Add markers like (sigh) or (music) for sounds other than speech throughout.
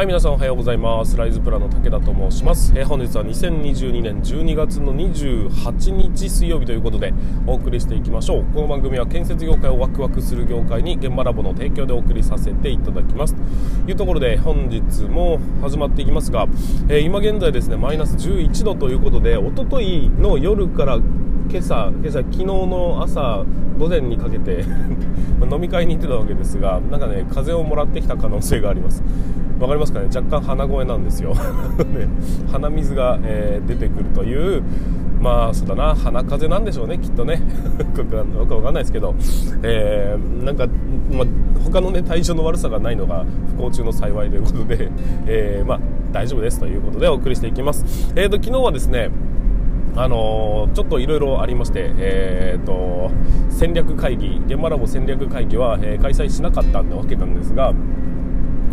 はい皆さんおはようございます。ライズプラの武田と申します、えー、本日は2022年12月の28日水曜日ということでお送りしていきましょう。この番組は建設業界をワクワクする業界に現場ラボの提供でお送りさせていただきます。というところで本日も始まっていきますが、えー、今現在ですねマイナス11度ということでおとといの夜から今朝今朝昨日の朝午前にかけて (laughs) 飲み会に行ってたわけですがなんかね風をもらってきた可能性があります。わかりますかね？若干鼻声なんですよ。(laughs) ね、鼻水が、えー、出てくるというまあそうだな。鼻風邪なんでしょうねきっとね。(laughs) よくわかんないですけど、えー、なんか、まあ、他のね対象の悪さがないのが不幸中の幸いということで、えー、まあ大丈夫です。ということでお送りしていきます。えーと昨日はですねあのー、ちょっといろいろありまして、えーと、戦略会議現場ラボ戦略会議は、えー、開催しなかったわけなんですが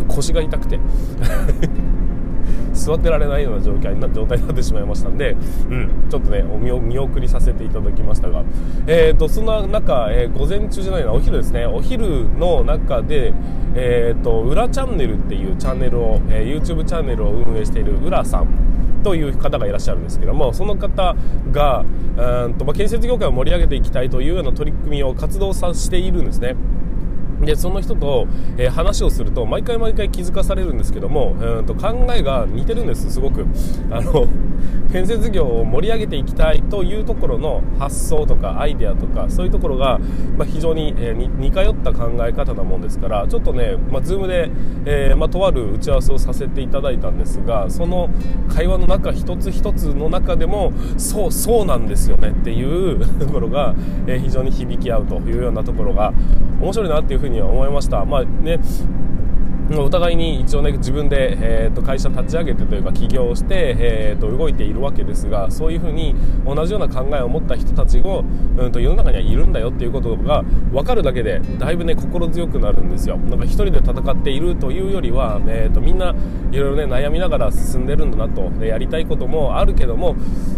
腰が痛くて。(laughs) 座ってられないような状態にな状態になってしまいましたんで、うん、ちょっとねお見送りさせていただきましたが、えーと、そんな中、えー、午前中じゃないなお昼ですね。お昼の中で、えーと、裏チャンネルっていうチャンネルを、えー、YouTube チャンネルを運営している浦さんという方がいらっしゃるんですけどもその方がうんと、まあ、建設業界を盛り上げていきたいというような取り組みを活動させているんですね。でその人と、えー、話をすると毎回毎回気づかされるんですけども、えー、と考えが似てるんですすごく。あの (laughs) 建設業を盛り上げていきたいというところの発想とかアイデアとかそういうところが、まあ、非常に、えー、似通った考え方なもんですからちょっとね、まあ、Zoom で、えー、まあ、とある打ち合わせをさせていただいたんですがその会話の中一つ一つの中でもそうそうなんですよねっていう (laughs) ところが、え、非常に響き合うというようなところが面白いなっていうふうにには思いました。まあねお互いに一応ね自分で、えー、と会社立ち上げてというか起業して、えー、と動いているわけですがそういうふうに同じような考えを持った人たちが、うん、と世の中にはいるんだよっていうことが分かるだけでだいぶね心強くなるんですよ。なんか一人で戦っているというよりは、えー、とみんないろいろね悩みながら進んでるんだなと。でやりたいこともあるけども、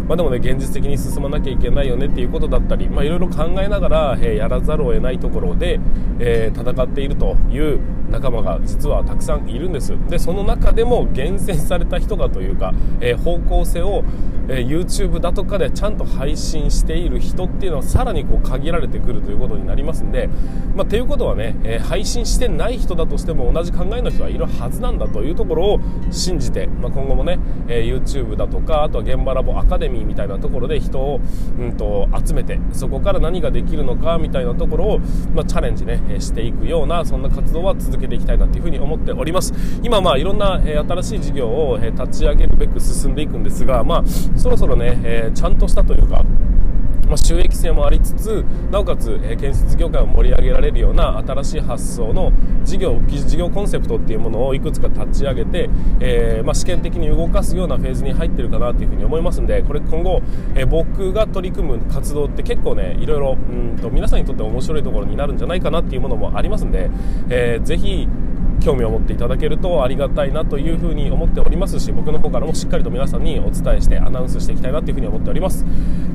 まあ、でもね現実的に進まなきゃいけないよねっていうことだったりいろいろ考えながら、えー、やらざるを得ないところで、えー、戦っているという仲間が実はたくさんいるんです。でその中でも厳選された人がというか、えー、方向性を、えー、YouTube だとかでちゃんと配信している人っていうのはさらにこう限られてくるということになりますんで、まあ、ていうことはね、えー、配信してない人だとしても同じ考えの人はいるはずなんだというところを信じて、まあ、今後もね、え YouTube だとかあとは現場ラボアカデミーみたいなところで人を、うんと、集めてそこから何ができるのかみたいなところを、まあ、チャレンジねしていくようなそんな活動は続けていきたいなというふうに思っております。今まあいろんな、え新しい事業を、え立ち上げるべく進んでいくんですがまあそろそろね、えちゃんとしたというかまあ、収益性もありつつなおかつ、え建設業界を盛り上げられるような新しい発想の事業事業コンセプトっていうものをいくつか立ち上げて、えー、まあ、試験的に動かすようなフェーズに入ってるかなというふに思いますんでこれ今後、え、僕が取り組む活動って結構ねいろいろうんと皆さんにとって面白いところになるんじゃないかなっていうものもありますんで、えー、ぜひ興味を持っていただけるとありがたいなというふうに思っておりますし僕の方からもしっかりと皆さんにお伝えしてアナウンスしていきたいなというふうに思っております、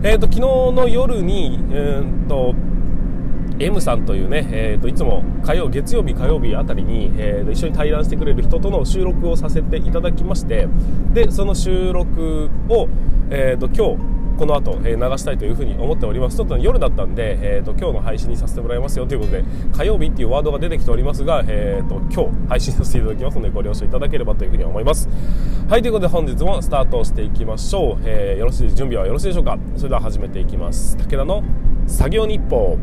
えーと、昨日の夜に、えーと M さんというね、えーと、いつも火曜月曜日火曜日あたりに、えーと、一緒に対談してくれる人との収録をさせていただきましてでその収録を、えーと今日この後、え、流したいというふうに思っております。ちょっと、夜だったんで、えーと、今日の配信にさせてもらいますよということで火曜日っていうワードが出てきておりますが、えーと、今日配信させていただきますのでご了承いただければというふうに思います。はいということで本日もスタートしていきましょう、えー、よろしい準備はよろしいでしょうか。それでは始めていきます。武田の作業日報。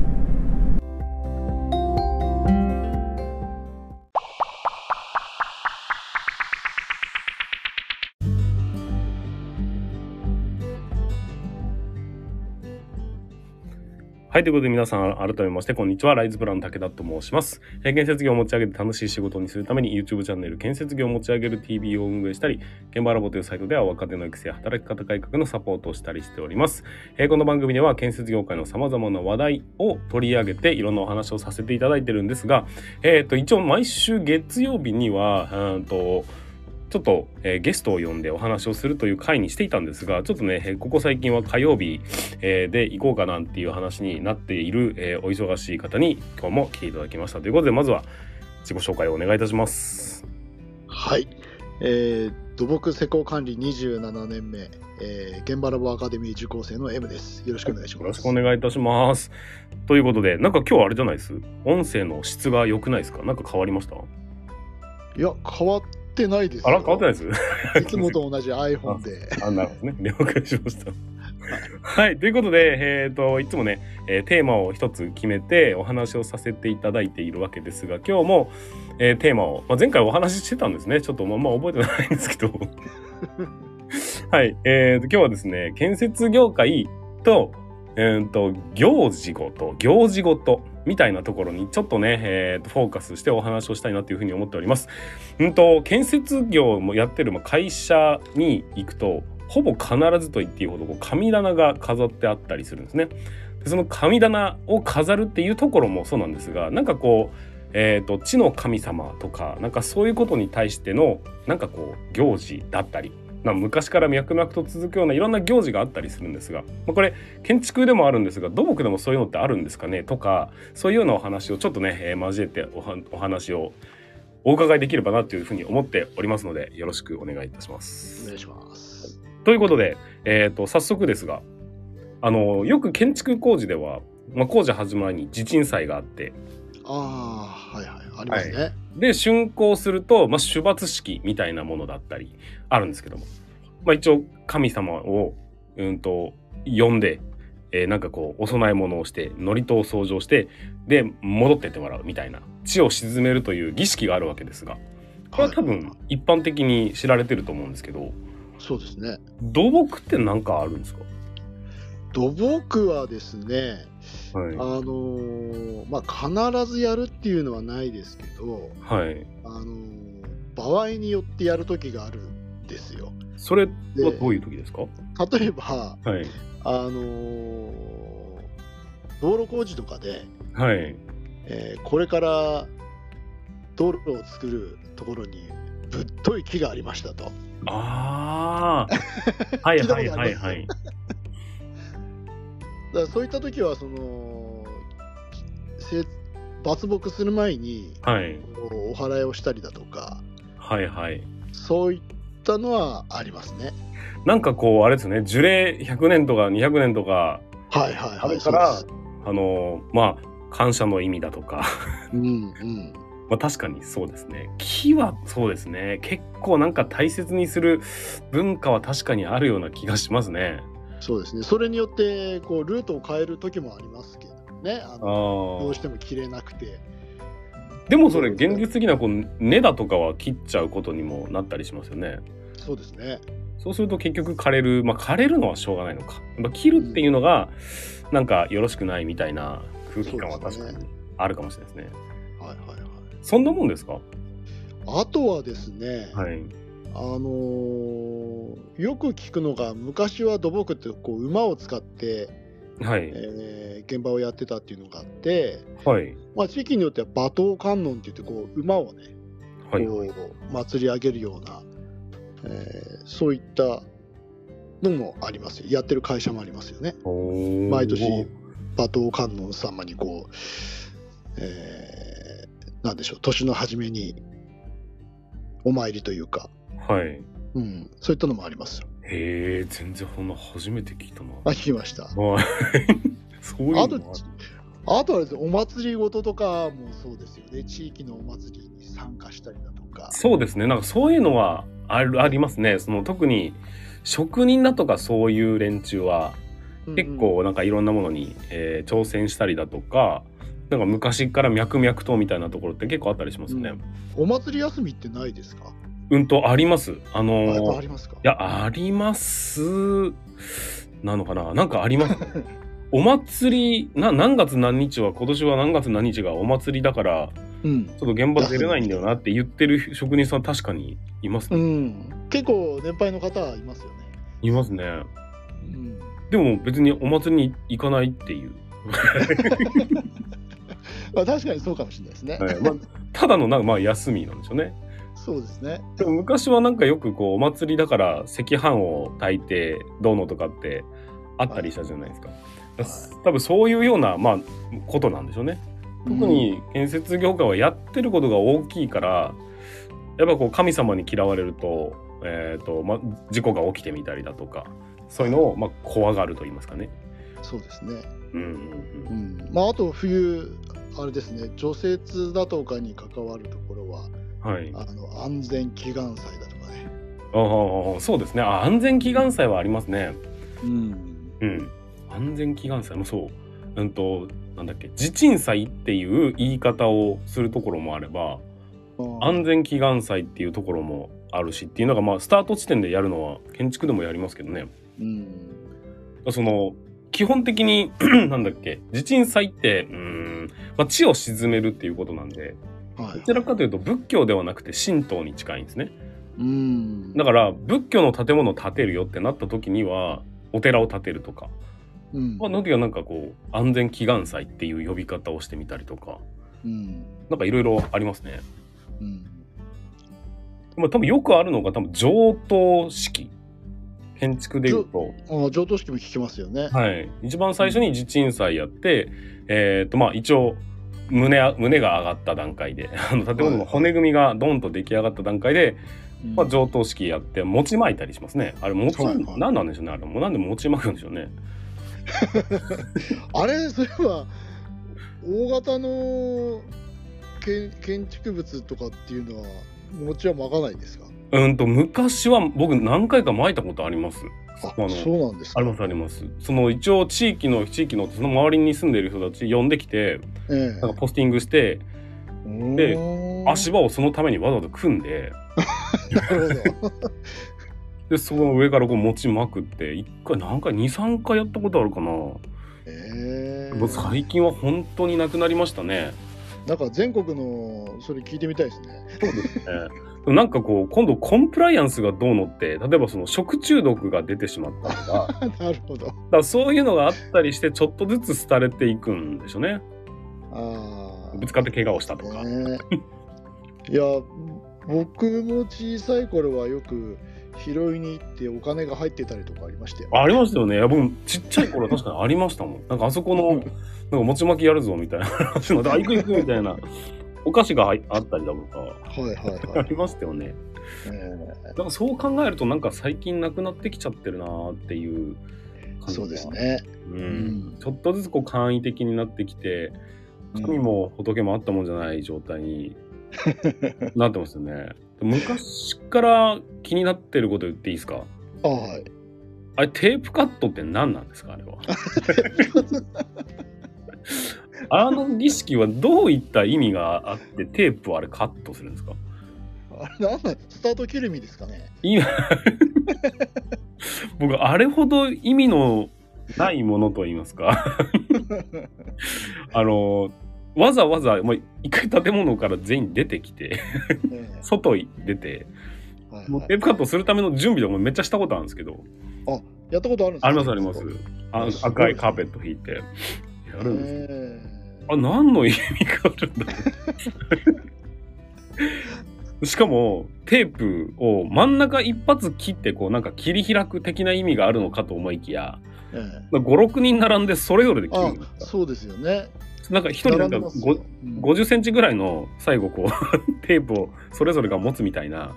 はい。ということで皆さん、改めまして、こんにちは。ライズプラン武田と申します。え、建設業を持ち上げて楽しい仕事にするために YouTube チャンネル建設業を持ち上げる TV を運営したり、現場ラボというサイトでは若手の育成や、働き方改革のサポートをしたりしております。え、この番組では建設業界の様々な話題を取り上げていろんなお話をさせていただいてるんですが、えっ、ー、と、一応毎週月曜日には、うんと、ちょっと、えー、ゲストを呼んでお話をするという回にしていたんですが、ちょっとね、ここ最近は火曜日、えー、で行こうかなんていう話になっている、えー、お忙しい方に今日も来ていただきましたということで、まずは自己紹介をお願いいたします。はい。えー、土木施工管理27年目、えー、現場ラボアカデミー受講生の M です。よろしくお願いします。よろしくお願いいたします。ということで、なんか今日あれじゃないです？音声の質が良くないですか？なんか変わりました？いや、変わってないですよ。あら、変わってないです？(laughs) いつもと同じ iPhone で。あ、なるほどね。了解しました。(laughs) はい。ということで、えっ、と、いつもね、えーテーマを一つ決めてお話をさせていただいているわけですが、今日も、えーテーマを、まあ、前回お話ししてたんですね。ちょっとまあまあ覚えてないんですけど。(laughs) はい。えーと、今日はですね、建設業界と、えーと、行事ごと、行事ごと、みたいなところにちょっとね、えーと、フォーカスしてお話をしたいなというふうに思っております。うんと、建設業もやってる会社に行くと、ほぼ必ずと言っていいほどこう神棚が飾ってあったりするんですね。でその神棚を飾るっていうところもそうなんですが、なんかこう、えーと地の神様とかなんかそういうことに対してのなんかこう行事だったりまあ昔から脈々と続くようないろんな行事があったりするんですが、まあ、これ建築でもあるんですが土木でもそういうのってあるんですかねとかそういうようなお話をちょっとね、えー交えておはお話をお伺いできればなというふうに思っておりますのでよろしくお願いいたしまおす。願いします。ということで、えー、と早速ですがあのよく建築工事では、まあ、工事始まる前に地鎮祭があってああ、はいはい。ありますね。で竣工すると、まあ、主罰式みたいなものだったりあるんですけども、まあ、一応神様をうんと呼んで、えーなんかこうお供え物をして祝詞を掃除をしてで戻ってってもらうみたいな地を沈めるという儀式があるわけですが。これは多分一般的に知られてると思うんですけど。そうですね。土木って何かあるんですか？土木はですね、はい。あのーまあ、必ずやるっていうのはないですけど、はい。あのー場合によってやる時があるんですよ。それはどういう時ですか？例えば、はい。あのー道路工事とかで、はい。えーこれから道路を作るところにぶっとい木がありましたと。ああはいはいはいはい (laughs) だからそういった時はそのせ伐木する前にはい。お祓いをしたりだとかはいはい。そういったのはありますね。なんかこうあれですね。樹齢100年とか200年とかはいはいはい。からあのまあ感謝の意味だとか。うんうん。まあ確かにそうですね。木はそうですね。結構なんか大切にする文化は確かにあるような気がしますねそうですね。それによってこうルートを変える時もありますけどね。ああのどうーしても切れなくて。でもそれ現実的なこう根だとかは切っちゃうことにもなったりしますよねそうですね。そうすると結局枯れるまあ枯れるのはしょうがないのかやっぱ切るっていうのがなんかよろしくないみたいな空気感は確かにあるかもしれないですねはいはいはい。そんなもんですか？あとはですね、はいあのーよく聞くのが昔は土木ってこう馬を使って、はい。えー現場をやってたっていうのがあって、はい。まあ、地域によっては馬頭観音って言ってこう馬をねはい。こう祭り上げるような、えーそういったのもあります。よやってる会社もありますよね。毎毎年馬頭観音様にこう、えーなんでしょう年の初めにお参りというか、はいうん、そういったのもありますよ。へえ全然こんな初めて聞いたな。あ聞きました。はい。(laughs) そういうのあともあとはですねお祭りごととかもそうですよね。地域のお祭りに参加したりだとか。そうですね。なんかそういうのはあるありますね。その特に職人だとかそういう連中は結構なんかいろんなものに、えー挑戦したりだとかなんか昔から脈々とみたいなところって結構あったりしますよね。お祭り休みってないですか？うん、とあります？あのーありますか？いやありますなのかな？なんかあります？(laughs) お祭りな何月何日は今年は何月何日がお祭りだからうん、ちょっと現場出れないんだよなって言ってる職人さん確かにいますうね。ん、結構年配の方いますよね、いますね。うん、でも別にお祭りに行かないっていう。(laughs) まあ、確かにそうかもしれないですね、はいまあ、ただのなんかまあ休みなんでしょうね。そうですねでも昔はなんかよくこうお祭りだから赤飯を炊いてどうのとかってあったりしたじゃないですか。多分そういうようなまあことなんでしょうね。特に建設業界はやってることが大きいからやっぱこう神様に嫌われると,、えーとま、事故が起きてみたりだとかそういうのを、ま、怖がると言いますかね。そうですね。うんうんううんん。まあ、あと冬、あれですね、除雪だとかに関わるところは、はい、あの安全祈願祭だとかね。ああそうですねあ安全祈願祭はありますね。うん。うん、安全祈願祭もそう。うんとなんだっけ地鎮祭っていう言い方をするところもあれば安全祈願祭っていうところもあるしっていうのがまあスタート地点でやるのは建築でもやりますけどねうん。その基本的に (clears throat) なんだっけ地鎮祭ってうーん、まあ、地を沈めるっていうことなんではい。どちらかというと仏教ではなくて神道に近いんですねうん。だから仏教の建物を建てるよってなった時にはお寺を建てるとかうん。まあ、の時はなんかこう安全祈願祭っていう呼び方をしてみたりとかうん。なんかいろいろありますね。うん。まあ多分よくあるのが多分上等式建築でいうと、ああ、上等式も聞きますよね。はい、一番最初に地鎮祭やって、えっ、とまあ一応胸あ胸が上がった段階で (laughs) あの建物の骨組みがドンと出来上がった段階で、うんまあ、上等式やって餅巻いたりしますね。あれ餅、はいはい何なんでしょうねあれもうなんで餅巻くんでしょうね。あれ、(laughs) それは、大型の建建築物とかっていうのは、餅は巻かないんですか？うんと昔は僕何回か巻いたことあります。あのそうなんですか。ありますあります。その一応地域の地域のその周りに住んでいる人たち呼んできてええなんかポスティングしてで足場をそのためにわざわざ組んで (laughs) なるほど。(laughs) でその上からこう餅巻くって一回何回23回やったことあるかな。もええう最近は本当になくなりましたね。なんか全国のそれ聞いてみたいですね。そうですね。(laughs) なんかこう今度コンプライアンスがどうのって例えばその食中毒が出てしまったとかだかなるほど。らそういうのがあったりしてちょっとずつ廃れていくんでしょうね。ああ。ぶつかって怪我をしたとか。ねいや、僕も小さい頃はよく拾いに行ってお金が入ってたりとかありましたよ。ありましたよね。いや僕ちっちゃい頃は確かにありましたもん。なんかあそこの、なんか餅巻きやるぞみたいな話の、(laughs) あ、行く行くみたいな、お菓子が入あったりだとか、はいはいあはい。りましたよね。えだからそう考えるとなんか最近なくなってきちゃってるなーっていう感じそうです。ね。ううんん。ちょっとずつこう簡易的になってきて、神も仏もあったもんじゃない状態に (laughs) なってますよね。昔から気になってること言っていいですか？あはい。あれテープカットって何なんですか？あれは。(laughs) (laughs) あの儀式はどういった意味があってテープをあれカットするんですか？あれなんなんスタート切る意味ですかね。今僕あれほど意味のないものと言いますか。(laughs) あのわざわざもう一回建物から全員出てきてええ。外に出てはいはい。もうテープカットするための準備とかもめっちゃしたことあるんですけどやったことあるんですかありますありますあ赤いカーペット引いてやるんですえあ何の意味があるんだろう。(laughs) しかもテープを真ん中一発切ってこうなんか切り開く的な意味があるのかと思いきやええ。え56人並んでそれぞれで切あるそうですよね。なんか一人なんか並んでますごよ。うん。50センチぐらいの最後こう (laughs) テープをそれぞれが持つみたいな。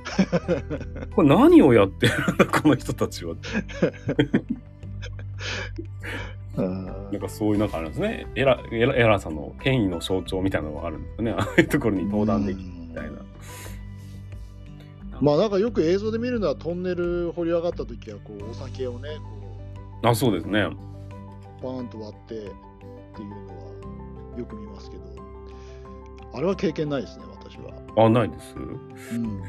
これ何をやってるんだこの人たちは。う (laughs) んなんかそういうなんかあるんですねエラエラエラさんの権威の象徴みたいなのがあるんですよね (laughs) ああいうところに登壇できるみたいな。まあなんかよく映像で見るのはトンネル掘り上がった時はこうお酒をねこあそうですね。うバーンと割ってっていうのはよく見ますけどあれは経験ないですね私は。あないです。うん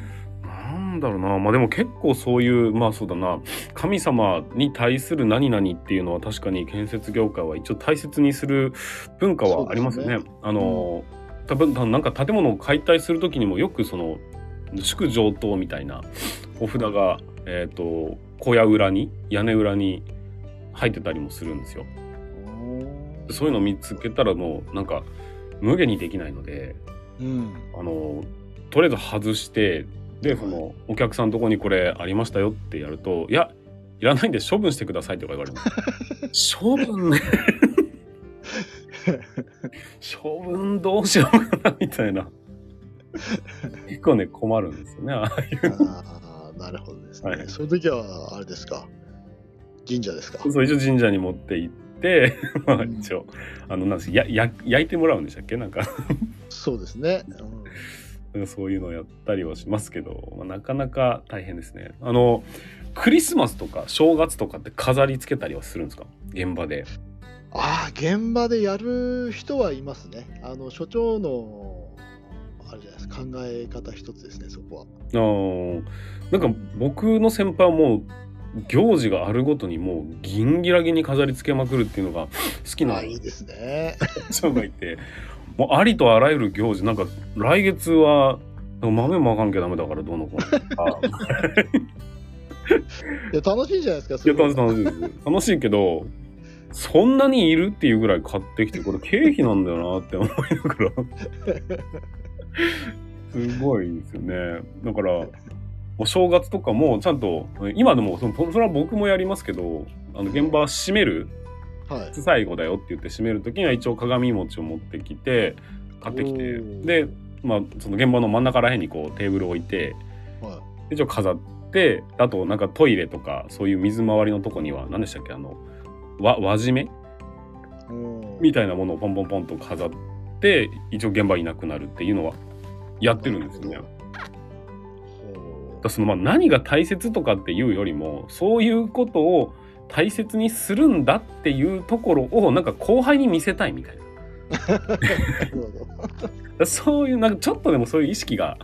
なんだろうな。まあでも結構そういうまあそうだな。神様に対する何々っていうのは確かに建設業界は一応大切にする文化はありますよね。そうであの、多分なんか建物を解体する時にもよくその祝上等みたいなお札が、えっと小屋裏に屋根裏に入ってたりもするんですよ。そういうのを見つけたらもうなんか無限にできないのでうん。あのとりあえず外してでそのお客さんのとこにこれありましたよってやると「いやいらないんで処分してください」とか言われます。(laughs) 処分ね処分どうしようかなみたいな。結構ね、困るんですよね。ああいうああ、なるほどですね。はいそういう時は、あれですか？神社ですか？そう、一応神社に持って行って、(laughs) まあうん一応、あの、なんですやや焼いてもらうんでしたっけ？なんか、そうですね。なんかそういうのをやったりはしますけど、まあ、なかなか大変ですね。あの、クリスマスとか正月とかって飾り付けたりはするんですか？現場で。ああ、現場でやる人はいますね。あの、所長の、あれじゃないですか、考え方一つですね、そこは。あーなんか僕の先輩はもう行事があるごとにもうギンギラギンに飾り付けまくるっていうのが好きないいですね。(laughs) 人がいてもうありとあらゆる行事なんか来月は豆もあかんきゃダメだからどうのこうの。(laughs) いや、楽しいじゃないですか、いや楽しい楽しいです。楽しいけどそんなにいるっていうぐらい買ってきてこれ経費なんだよなって思いながら。(laughs) すごいですよね。だからもう正月とかもちゃんと今でもそのそれは僕もやりますけどあの現場閉めるはい。最後だよって言って閉める時には一応鏡餅を持ってきて買ってきて。で、まあ、その現場の真ん中らへんにこうテーブルを置いてはで一応飾ってあとなんかトイレとかそういう水回りのとこには何でしたっけあのわ輪締め？みたいなものをポンポンポンと飾って一応現場いなくなるっていうのはやってるんですよね。だそのまあ何が大切とかっていうよりもそういうことを大切にするんだっていうところをなんか後輩に見せたいみたいな。(laughs) そういうなんかちょっとでもそういう意識が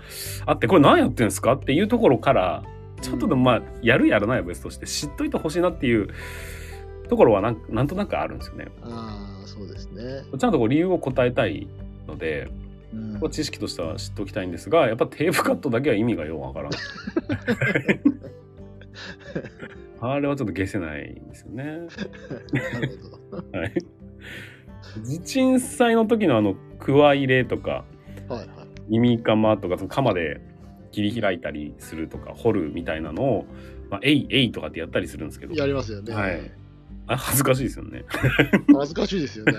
あってこれ何やってんですかっていうところからちょっとでもまあやるやらないは別として知っといてほしいなっていうところはなんなんとなくあるんですよね。ああ、そうですね。ちゃんとこう理由を答えたいので、うん知識としては知っておきたいんですがやっぱテープカットだけは意味がようわからん。(laughs) (laughs) あれはちょっと消せないんですよね。(laughs) なるほど。はい。地鎮祭の時のあの、くわ入れとか、はいはい。耳釜とか、その鎌で切り開いたりするとか、掘るみたいなのを、まあ、えいえいとかってやったりするんですけど、やりますよね。はいあ恥ずかしいですよね。恥ずかしいですよね。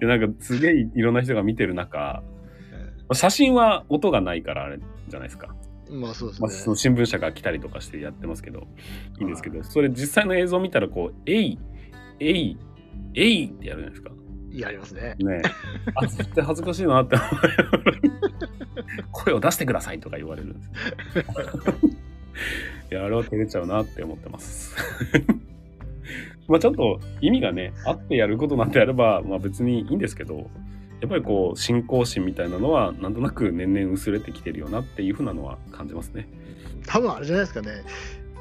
(laughs) なんか、すげえいろんな人が見てる中、写真は音がないからあれじゃないですか。まあそうですまあ、そのね。新聞社が来たりとかしてやってますけど、いいんですけど、それ実際の映像見たら、こう、えい、えい、えいってやるじゃないですか。やりますね。ねえ。(laughs) あ、絶対恥ずかしいなって声を出してくださいとか言われるんです。い (laughs) や、あれは照れちゃうなって思ってます。(laughs) まあちょっと意味がね、あってやることなんてやれば、まあ別にいいんですけど、やっぱりこう、信仰心みたいなのは、なんとなく年々薄れてきてるよなっていうふうなのは感じますね。多分あれじゃないですかね。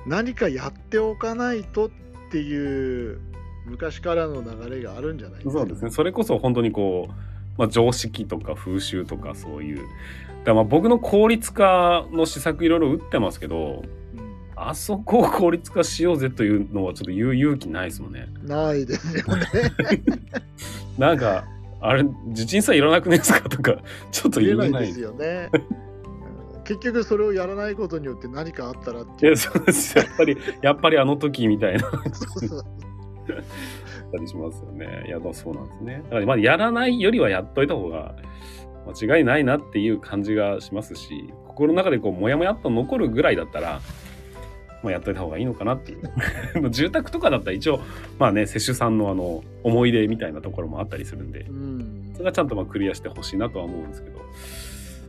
何かやっておかないとっていう昔からの流れがあるんじゃないですか。そうですね。それこそ本当にこう、まあ、常識とか風習とかそういう。だまあ僕の効率化の施策いろいろ打ってますけど、うんあそこを効率化しようぜというのはちょっと言う勇気ないですもんね。ないですよね。(laughs) なんか、あれ、地震さえいらなくねえですかとか、ちょっと言えない。ですよね。うん結局それをやらないことによって何かあったらっていう。そうです。やっぱり、やっぱりあの時みたいなそうそうたりしますよね。いや、そうなんですね。だからまあ、やらないよりはやっといた方が間違いないなっていう感じがしますし、心の中でこう、もやもやっと残るぐらいだったら、まあ、やっといた方がいいのかなっていう。(laughs) 住宅とかだったら一応、まあね、接種さんのあの、思い出みたいなところもあったりするんで、うんそれはちゃんとまあクリアしてほしいなとは思うんですけど、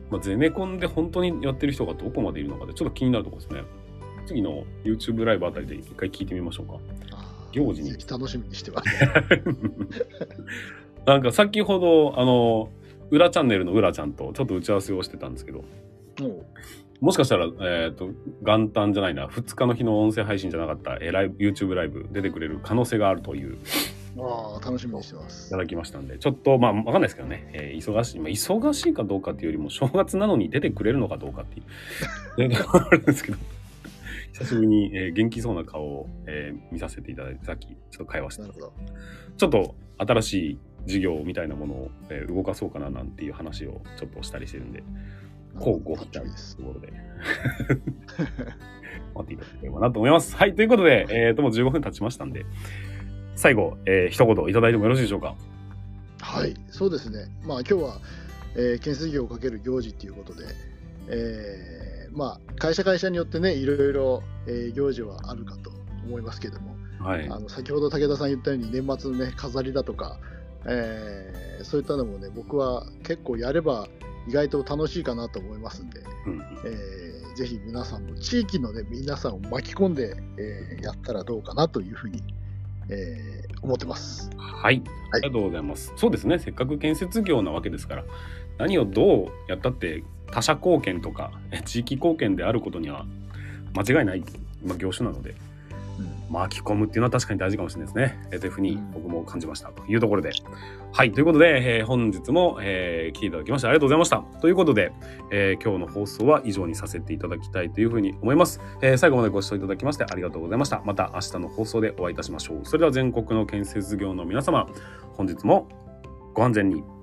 まあ、ゼネコンで本当にやってる人がどこまでいるのかでちょっと気になるところですね。次の YouTube ライブあたりで一回聞いてみましょうか。行事に楽しみにしてます。(laughs) なんか先ほど、あの、裏チャンネルの裏ちゃんとちょっと打ち合わせをしてたんですけど、ももしかしたら、えっ、と、元旦じゃないな、2日の日の音声配信じゃなかった、えーライブ、YouTube ライブ出てくれる可能性があるという、うああ楽しみにしてます。いた。だきましたんで、ちょっと、まあ、わかんないですけどね、えー忙しい、まあ、忙しいかどうかっていうよりも、正月なのに出てくれるのかどうかっていう、(laughs) ねあるんですけど、久しぶりに、えー元気そうな顔を、えー見させていただいて、さっきちょっと会話して。なるほど。ちょっと新しい事業みたいなものを、えー動かそうかななんていう話をちょっとしたりしてるんで、こうご期待です。ところで、(laughs) 待っていただければなと思います。はい、ということで、えーと、もう15分経ちましたんで、最後、えー一言いただいてもよろしいでしょうか？はい、そうですね。まあ今日はえー建設業をかける行事っていうことで、えーまあ、会社会社によってね、いろいろ、えー行事はあるかと思いますけども、はい。あの先ほど武田さん言ったように年末のね飾りだとか、えーそういったのもね僕は結構やれば意外と楽しいかなと思いますんで、うんえーぜひ皆さんも地域のね皆さんを巻き込んで、えーやったらどうかなというふうに、えー思ってます。はい、ありがとうございます。そうですね、せっかく建設業なわけですから、何をどうやったって他者貢献とかえ地域貢献であることには間違いない、まあ、業種なので、巻き込むっていうのは確かに大事かもしれないですね。えーというふうに僕も感じましたというところで。はい、ということで、えー本日も、えー聞いていただきましてありがとうございました。ということで、えー今日の放送は以上にさせていただきたいというふうに思います。えー最後までご視聴いただきましてありがとうございました。また明日の放送でお会いいたしましょう。それでは全国の建設業の皆様、本日もご安全に。